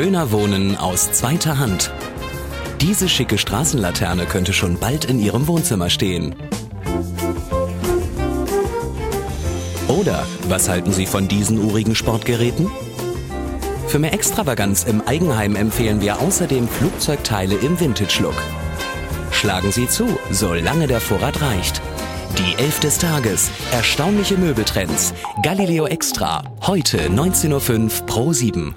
Schöner Wohnen aus zweiter Hand. Diese schicke Straßenlaterne könnte schon bald in Ihrem Wohnzimmer stehen. Oder was halten Sie von diesen urigen Sportgeräten? Für mehr Extravaganz im Eigenheim empfehlen wir außerdem Flugzeugteile im Vintage-Look. Schlagen Sie zu, solange der Vorrat reicht. Die Elf des Tages. Erstaunliche Möbeltrends. Galileo Extra. Heute 19.05 Uhr pro 7.